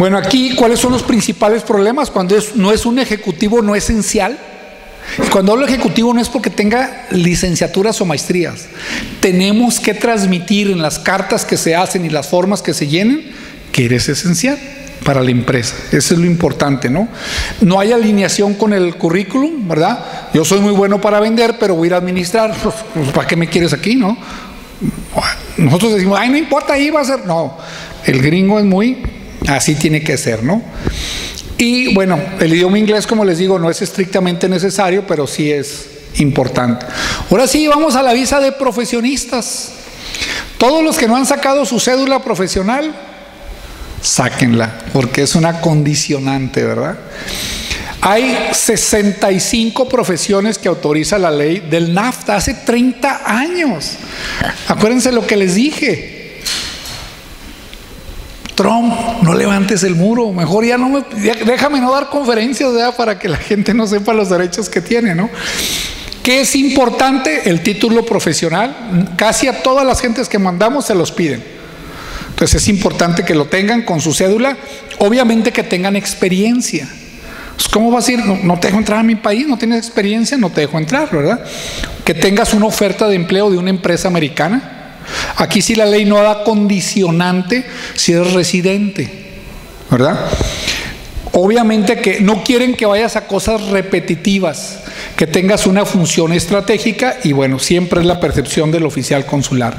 Bueno, aquí, ¿cuáles son los principales problemas? Cuando no es un ejecutivo no esencial. Cuando hablo ejecutivo no es porque tenga licenciaturas o maestrías. Tenemos que transmitir en las cartas que se hacen y las formas que se llenen que eres esencial para la empresa. Eso es lo importante, ¿no? No hay alineación con el currículum, ¿verdad? Yo soy muy bueno para vender, pero voy a ir a administrar. Pues, ¿Para qué me quieres aquí, no? Nosotros decimos, ay, no importa, ahí va a ser. No, el gringo es muy, así tiene que ser, ¿no? Y bueno, el idioma inglés, como les digo, no es estrictamente necesario, pero sí es importante. Ahora sí, vamos a la visa de profesionistas. Todos los que no han sacado su cédula profesional, sáquenla, porque es una condicionante, ¿verdad? Hay 65 profesiones que autoriza la ley del NAFTA hace 30 años. Acuérdense lo que les dije. Trump, no levantes el muro, mejor ya no me, déjame no dar conferencias para que la gente no sepa los derechos que tiene, ¿no? ¿Qué es importante? El título profesional. Casi a todas las gentes que mandamos se los piden. Entonces es importante que lo tengan con su cédula, obviamente que tengan experiencia. Pues, ¿Cómo vas a decir? No, te dejo entrar a mi país, no tienes experiencia, no te dejo entrar, ¿verdad? Que tengas una oferta de empleo de una empresa americana. Aquí sí la ley no da condicionante si eres residente, ¿verdad? Obviamente que no quieren que vayas a cosas repetitivas, que tengas una función estratégica y bueno, siempre es la percepción del oficial consular.